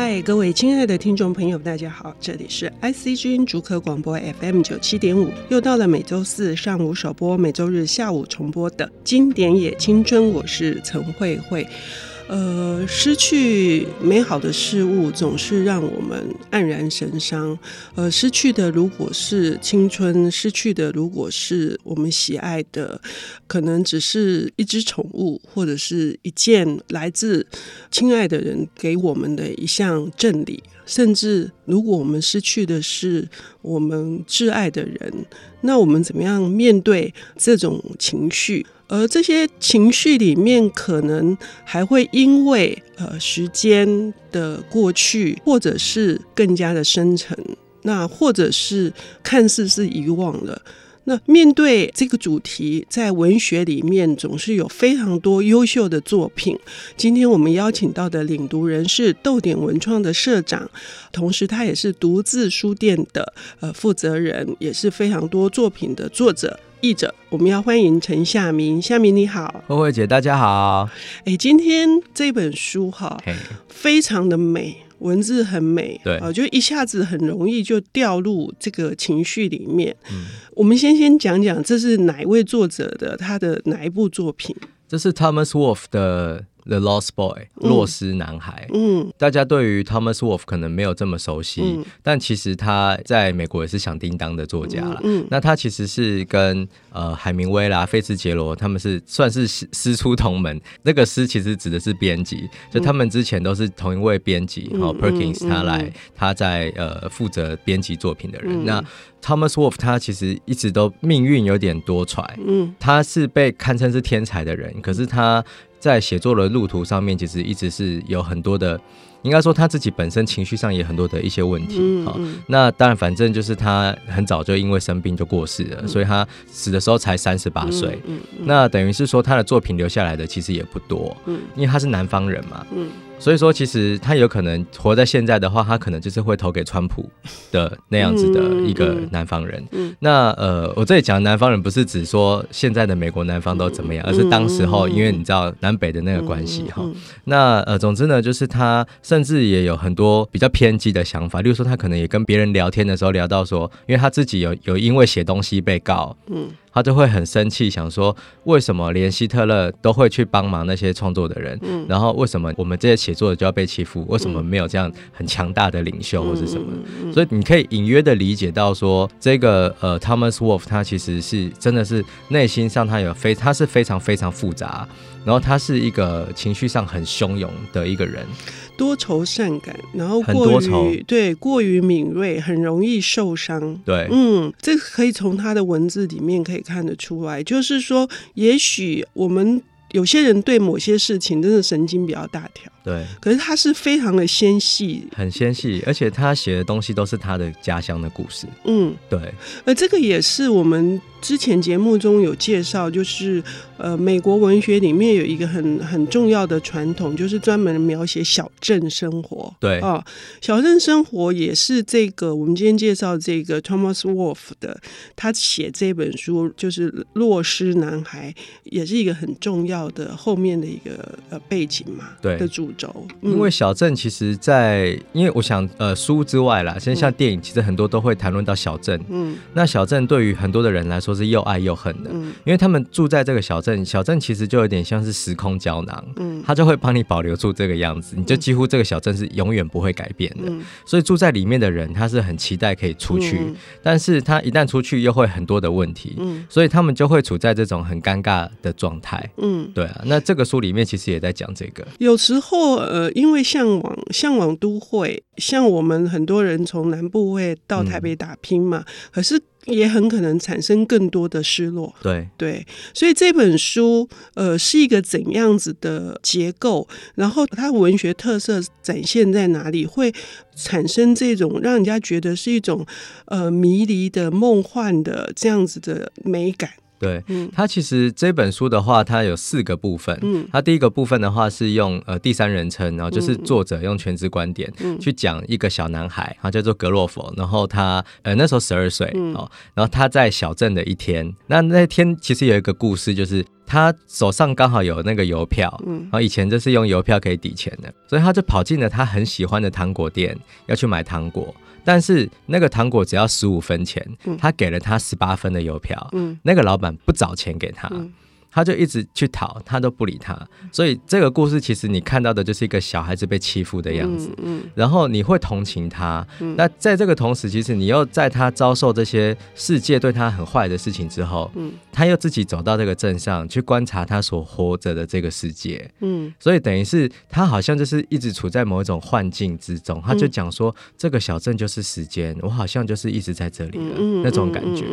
嗨，各位亲爱的听众朋友，大家好，这里是 IC 之音竹科广播 FM 九七点五，又到了每周四上午首播、每周日下午重播的经典也青春，我是陈慧慧。呃，失去美好的事物总是让我们黯然神伤。呃，失去的如果是青春，失去的如果是我们喜爱的，可能只是一只宠物，或者是一件来自亲爱的人给我们的一项赠礼。甚至，如果我们失去的是我们挚爱的人，那我们怎么样面对这种情绪？而这些情绪里面，可能还会因为呃时间的过去，或者是更加的深沉，那或者是看似是遗忘了。那面对这个主题，在文学里面总是有非常多优秀的作品。今天我们邀请到的领读人是逗点文创的社长，同时他也是独自书店的呃负责人，也是非常多作品的作者。译者，我们要欢迎陈夏明。夏明你好，慧慧姐，大家好。哎，今天这本书哈非常的美，文字很美，对啊，就一下子很容易就掉入这个情绪里面。嗯，我们先先讲讲这是哪一位作者的，他的哪一部作品？这是 Thomas Wolfe 的。The Lost Boy，洛斯男孩。嗯，大家对于 Thomas Wolfe 可能没有这么熟悉，嗯、但其实他在美国也是响叮当的作家了。嗯，那他其实是跟呃海明威啦、菲茨杰罗他们是算是师出同门。那个师其实指的是编辑，就他们之前都是同一位编辑，然后、嗯、Perkins 他来，他在呃负责编辑作品的人。嗯、那 Thomas Wolfe 他其实一直都命运有点多舛。嗯，他是被堪称是天才的人，可是他。在写作的路途上面，其实一直是有很多的，应该说他自己本身情绪上也很多的一些问题。好、嗯嗯哦，那当然，反正就是他很早就因为生病就过世了，嗯、所以他死的时候才三十八岁。嗯嗯嗯、那等于是说他的作品留下来的其实也不多，嗯、因为他是南方人嘛。嗯所以说，其实他有可能活在现在的话，他可能就是会投给川普的那样子的一个南方人。嗯嗯、那呃，我这里讲的南方人不是指说现在的美国南方都怎么样，而是当时候，因为你知道南北的那个关系哈。那呃，总之呢，就是他甚至也有很多比较偏激的想法，例如说他可能也跟别人聊天的时候聊到说，因为他自己有有因为写东西被告。嗯。他就会很生气，想说为什么连希特勒都会去帮忙那些创作的人，嗯、然后为什么我们这些写作的就要被欺负？为什么没有这样很强大的领袖或是什么？所以你可以隐约的理解到说，这个呃，Thomas Wolfe 他其实是真的是内心上他有非他是非常非常复杂，然后他是一个情绪上很汹涌的一个人。多愁善感，然后过于对过于敏锐，很容易受伤。对，嗯，这可以从他的文字里面可以看得出来。就是说，也许我们有些人对某些事情真的神经比较大条。对，可是他是非常的纤细，很纤细，而且他写的东西都是他的家乡的故事。嗯，对，而这个也是我们之前节目中有介绍，就是呃，美国文学里面有一个很很重要的传统，就是专门描写小镇生活。对啊，小镇生活也是这个我们今天介绍这个 Thomas Wolfe 的，他写这本书就是《洛斯男孩》，也是一个很重要的后面的一个呃背景嘛。对的主。嗯、因为小镇其实在，在因为我想，呃，书之外啦，现在像电影，其实很多都会谈论到小镇。嗯，那小镇对于很多的人来说是又爱又恨的，嗯，因为他们住在这个小镇，小镇其实就有点像是时空胶囊，嗯，他就会帮你保留住这个样子，你就几乎这个小镇是永远不会改变的。嗯，所以住在里面的人，他是很期待可以出去，嗯、但是他一旦出去，又会很多的问题，嗯，所以他们就会处在这种很尴尬的状态。嗯，对啊，那这个书里面其实也在讲这个，有时候。呃，因为向往向往都会，像我们很多人从南部会到台北打拼嘛，嗯、可是也很可能产生更多的失落。对对，所以这本书呃是一个怎样子的结构，然后它文学特色展现在哪里，会产生这种让人家觉得是一种呃迷离的梦幻的这样子的美感。对，他其实这本书的话，它有四个部分。嗯，它第一个部分的话是用呃第三人称，然后就是作者用全知观点去讲一个小男孩，他叫做格洛佛，然后他呃那时候十二岁哦，然后他在小镇的一天，那那天其实有一个故事，就是。他手上刚好有那个邮票，嗯，然后以前就是用邮票可以抵钱的，所以他就跑进了他很喜欢的糖果店，要去买糖果。但是那个糖果只要十五分钱，他给了他十八分的邮票，嗯，那个老板不找钱给他。嗯他就一直去讨，他都不理他，所以这个故事其实你看到的就是一个小孩子被欺负的样子，嗯，嗯，然后你会同情他，嗯，那在这个同时，其实你又在他遭受这些世界对他很坏的事情之后，嗯，他又自己走到这个镇上去观察他所活着的这个世界，嗯，所以等于是他好像就是一直处在某一种幻境之中，他就讲说，这个小镇就是时间，我好像就是一直在这里的，嗯，那种感觉，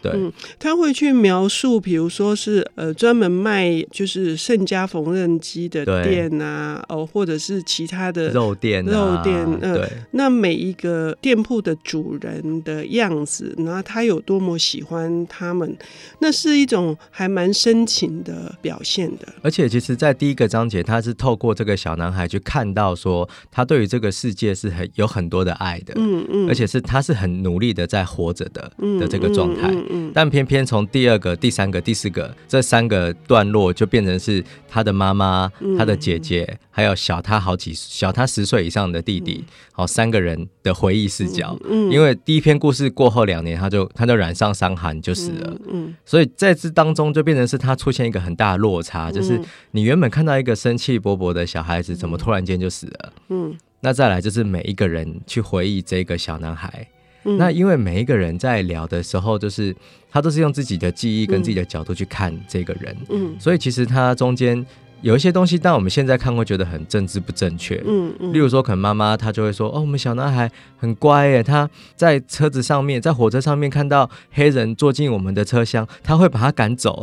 对，嗯，他会去描述，比如说是呃专。门卖就是盛家缝纫机的店啊，哦，或者是其他的肉店、肉店，嗯，对。那每一个店铺的主人的样子，然后他有多么喜欢他们，那是一种还蛮深情的表现的。而且，其实，在第一个章节，他是透过这个小男孩去看到说，他对于这个世界是很有很多的爱的，嗯嗯，而且是他是很努力的在活着的嗯的这个状态，嗯嗯。但偏偏从第二个、第三个、第四个这三个。段落就变成是他的妈妈、他的姐姐，还有小他好几小他十岁以上的弟弟，好三个人的回忆视角。嗯因为第一篇故事过后两年，他就他就染上伤寒就死了。嗯所以在这当中就变成是他出现一个很大的落差，就是你原本看到一个生气勃勃的小孩子，怎么突然间就死了？嗯那再来就是每一个人去回忆这个小男孩。那因为每一个人在聊的时候，就是他都是用自己的记忆跟自己的角度去看这个人，嗯，所以其实他中间有一些东西，但我们现在看会觉得很政治不正确，嗯嗯，例如说可能妈妈她就会说，哦，我们小男孩很乖耶，他在车子上面，在火车上面看到黑人坐进我们的车厢，他会把他赶走，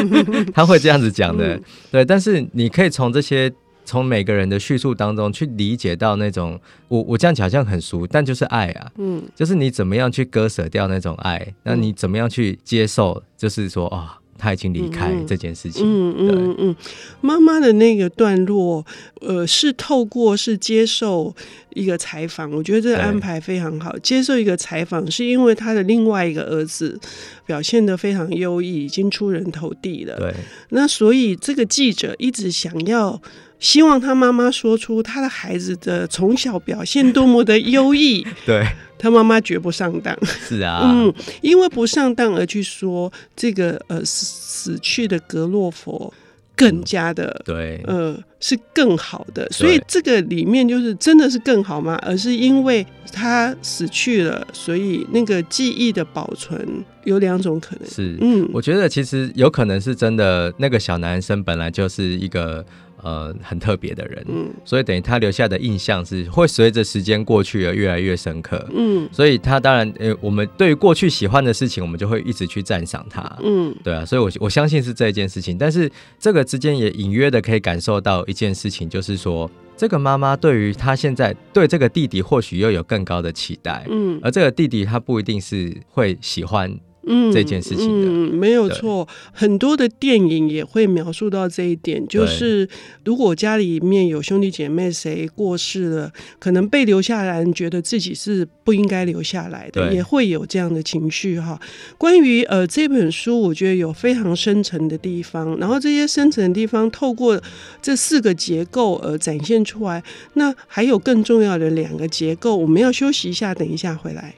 他会这样子讲的，对，但是你可以从这些。从每个人的叙述当中去理解到那种，我我这样讲好像很俗，但就是爱啊，嗯，就是你怎么样去割舍掉那种爱，那你怎么样去接受，就是说哦，他已经离开这件事情，嗯嗯嗯嗯，妈妈的那个段落，呃，是透过是接受一个采访，我觉得这个安排非常好。接受一个采访，是因为他的另外一个儿子表现的非常优异，已经出人头地了，对，那所以这个记者一直想要。希望他妈妈说出他的孩子的从小表现多么的优异，对，他妈妈绝不上当。是啊，嗯，因为不上当而去说这个呃死去的格洛佛更加的、嗯、对，呃是更好的，所以这个里面就是真的是更好吗？而是因为他死去了，所以那个记忆的保存有两种可能。是，嗯，我觉得其实有可能是真的，那个小男生本来就是一个。呃，很特别的人，嗯，所以等于他留下的印象是会随着时间过去而越来越深刻，嗯，所以他当然，呃，我们对于过去喜欢的事情，我们就会一直去赞赏他，嗯，对啊，所以我我相信是这一件事情，但是这个之间也隐约的可以感受到一件事情，就是说，这个妈妈对于他现在对这个弟弟或许又有更高的期待，嗯，而这个弟弟他不一定是会喜欢。嗯，这件事情嗯，没有错，很多的电影也会描述到这一点，就是如果家里面有兄弟姐妹谁过世了，可能被留下来，觉得自己是不应该留下来的，也会有这样的情绪哈。关于呃这本书，我觉得有非常深层的地方，然后这些深层的地方透过这四个结构而展现出来。那还有更重要的两个结构，我们要休息一下，等一下回来。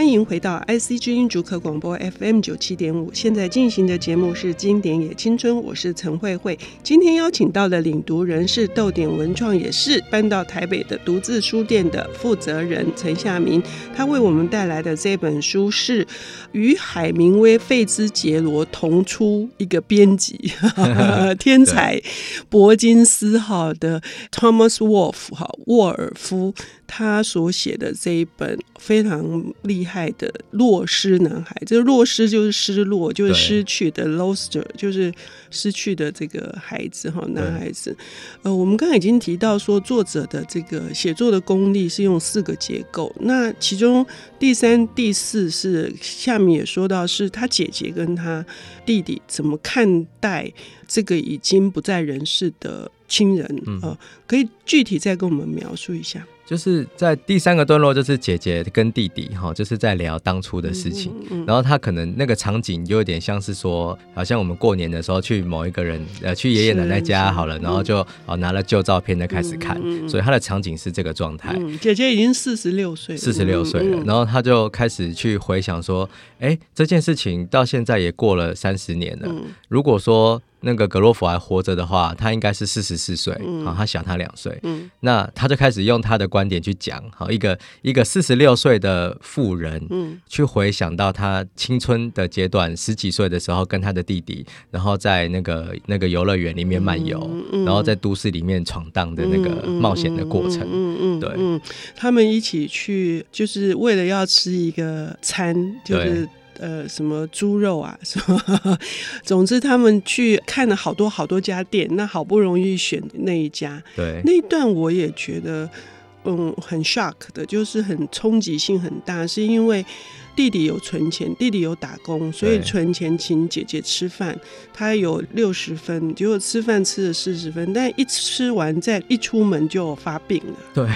欢迎回到 IC 之音主客广播 FM 九七点五，现在进行的节目是《经典也青春》，我是陈慧慧。今天邀请到的领读人是逗点文创，也是搬到台北的独自书店的负责人陈夏明。他为我们带来的这本书是与海明威、费兹杰罗同出一个编辑，天才 伯金斯号的 Thomas Wolfe 哈沃尔夫。他所写的这一本非常厉害的落失男孩，这个落失就是失落，就是失去的 loster，就是失去的这个孩子哈，男孩子。呃，我们刚才已经提到说，作者的这个写作的功力是用四个结构，那其中第三、第四是下面也说到，是他姐姐跟他弟弟怎么看待这个已经不在人世的亲人啊，呃，可以具体再跟我们描述一下。就是在第三个段落，就是姐姐跟弟弟哈，就是在聊当初的事情。嗯嗯、然后他可能那个场景就有点像是说，好像我们过年的时候去某一个人呃去爷爷奶奶家好了，然后就哦拿了旧照片再开始看，所以他的场景是这个状态、嗯。姐姐已经四十六岁，四十六岁了，然后他就开始去回想说，哎，这件事情到现在也过了三十年了。嗯、如果说那个格洛夫还活着的话，他应该是四十四岁，好、嗯，他小他两岁。嗯，那他就开始用他的观点去讲，好，一个一个四十六岁的妇人，嗯，去回想到他青春的阶段，十几岁的时候跟他的弟弟，然后在那个那个游乐园里面漫游，嗯嗯、然后在都市里面闯荡的那个冒险的过程，嗯嗯，对。嗯，他们一起去，就是为了要吃一个餐，就是。呃，什么猪肉啊，什么，总之他们去看了好多好多家店，那好不容易选那一家，对，那一段我也觉得，嗯，很 shock 的，就是很冲击性很大，是因为弟弟有存钱，弟弟有打工，所以存钱请姐姐吃饭，他有六十分，结果吃饭吃了四十分，但一吃完再一出门就发病了，对。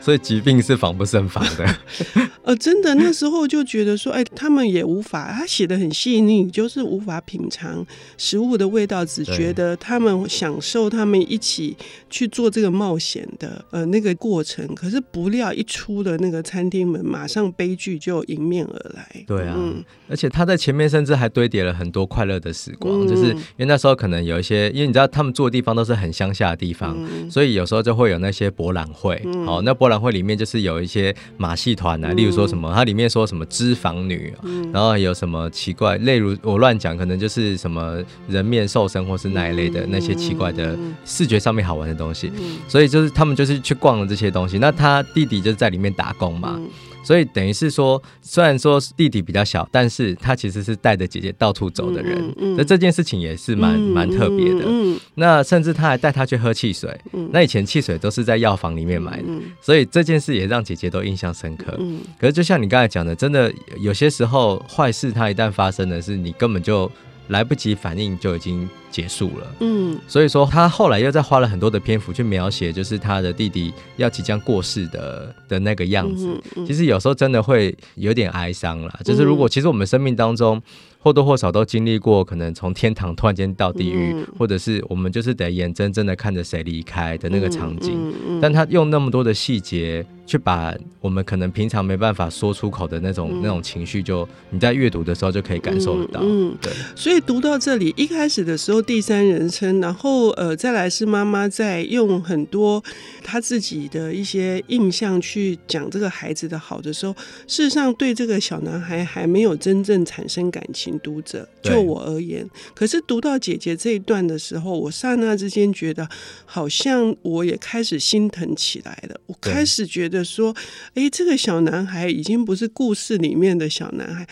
所以疾病是防不胜防的。呃，真的那时候就觉得说，哎，他们也无法，他写的很细腻，就是无法品尝食物的味道，只觉得他们享受他们一起去做这个冒险的呃那个过程。可是不料一出了那个餐厅门，马上悲剧就迎面而来。对啊，嗯、而且他在前面甚至还堆叠了很多快乐的时光，嗯、就是因为那时候可能有一些，因为你知道他们住的地方都是很乡下的地方，嗯、所以有时候就会有那些博览会。嗯、哦，那博览会里面就是有一些马戏团啊，例如说什么，它里面说什么脂肪女，然后有什么奇怪，例如我乱讲，可能就是什么人面兽身或是那一类的那些奇怪的视觉上面好玩的东西，所以就是他们就是去逛了这些东西。那他弟弟就是在里面打工嘛。所以等于是说，虽然说弟弟比较小，但是他其实是带着姐姐到处走的人。那、这件事情也是蛮蛮、嗯、特别的。那甚至他还带他去喝汽水。嗯、那以前汽水都是在药房里面买的，嗯、所以这件事也让姐姐都印象深刻。嗯、可是就像你刚才讲的，真的有些时候坏事，它一旦发生的是你根本就来不及反应，就已经。结束了，嗯，所以说他后来又再花了很多的篇幅去描写，就是他的弟弟要即将过世的的那个样子。嗯嗯、其实有时候真的会有点哀伤啦。就是如果其实我们生命当中或多或少都经历过，可能从天堂突然间到地狱，嗯、或者是我们就是得眼睁睁的看着谁离开的那个场景。但他用那么多的细节去把我们可能平常没办法说出口的那种、嗯、那种情绪，就你在阅读的时候就可以感受得到。嗯，嗯对。所以读到这里一开始的时候。第三人称，然后呃，再来是妈妈在用很多她自己的一些印象去讲这个孩子的好的时候，事实上对这个小男孩还没有真正产生感情。读者就我而言，可是读到姐姐这一段的时候，我刹那之间觉得，好像我也开始心疼起来了。我开始觉得说，哎，这个小男孩已经不是故事里面的小男孩。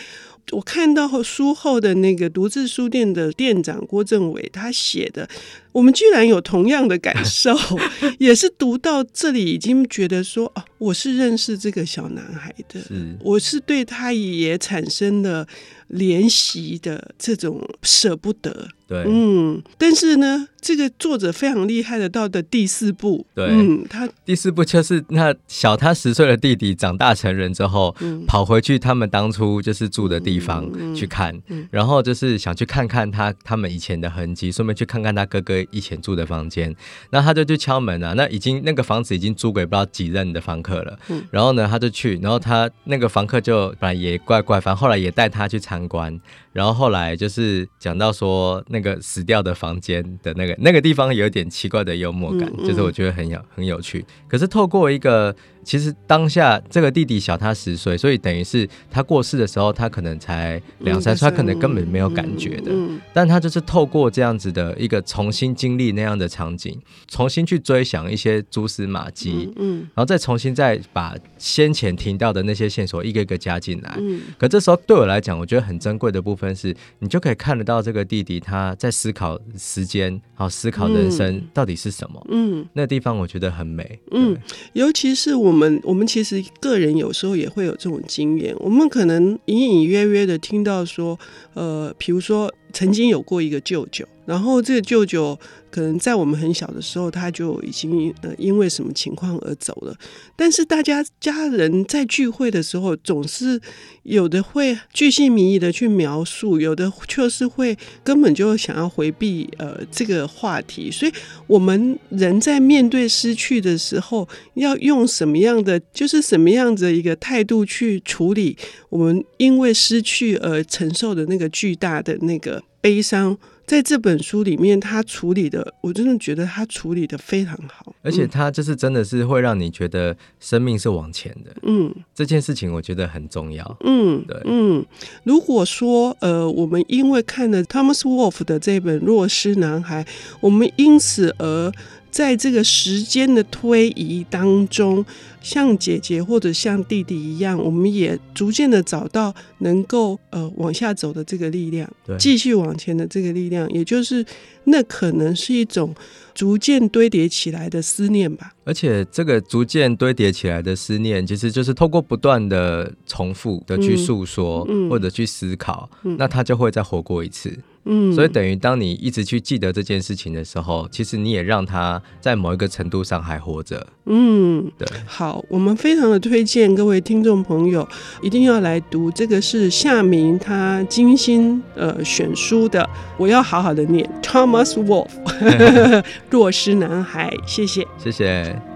我看到书后的那个独自书店的店长郭政伟，他写的，我们居然有同样的感受，也是读到这里已经觉得说，哦，我是认识这个小男孩的，是。我是对他也产生了怜惜的这种舍不得。对，嗯，但是呢，这个作者非常厉害的，到的第四部，对，嗯，他第四部就是那小他十岁的弟弟长大成人之后，嗯，跑回去他们当初就是住的地方去看，嗯嗯、然后就是想去看看他他们以前的痕迹，顺便去看看他哥哥以前住的房间。那他就去敲门啊，那已经那个房子已经租给不知道几任的房客了。嗯，然后呢，他就去，然后他那个房客就本来也怪怪，反正后来也带他去参观。然后后来就是讲到说那个死掉的房间的那个那个地方有点奇怪的幽默感，嗯嗯、就是我觉得很有很有趣。可是透过一个。其实当下这个弟弟小他十岁，所以等于是他过世的时候，他可能才两三岁，他可能根本没有感觉的。但他就是透过这样子的一个重新经历那样的场景，重新去追想一些蛛丝马迹，嗯，然后再重新再把先前听到的那些线索一个一个加进来。可这时候对我来讲，我觉得很珍贵的部分是，你就可以看得到这个弟弟他在思考时间，好思考人生到底是什么。嗯，那地方我觉得很美。嗯，尤其是我。我们我们其实个人有时候也会有这种经验，我们可能隐隐约约的听到说，呃，比如说曾经有过一个舅舅，然后这个舅舅。可能在我们很小的时候，他就已经呃因为什么情况而走了。但是大家家人在聚会的时候，总是有的会巨细靡遗的去描述，有的却是会根本就想要回避呃这个话题。所以，我们人在面对失去的时候，要用什么样的，就是什么样的一个态度去处理我们因为失去而承受的那个巨大的那个悲伤。在这本书里面，他处理的，我真的觉得他处理的非常好，而且他就是真的是会让你觉得生命是往前的，嗯，这件事情我觉得很重要，嗯，对，嗯，如果说呃，我们因为看了 Thomas Wolfe 的这本《弱势男孩》，我们因此而在这个时间的推移当中。像姐姐或者像弟弟一样，我们也逐渐的找到能够呃往下走的这个力量，对，继续往前的这个力量，也就是那可能是一种逐渐堆叠起来的思念吧。而且这个逐渐堆叠起来的思念，其实就是透过不断的重复的去诉说，嗯嗯、或者去思考，嗯、那它就会再活过一次。嗯，所以等于当你一直去记得这件事情的时候，其实你也让他在某一个程度上还活着。嗯，对。好，我们非常的推荐各位听众朋友一定要来读，这个是夏明他精心呃选书的，我要好好的念 Thomas Wolfe 弱狮男孩，谢谢，谢谢。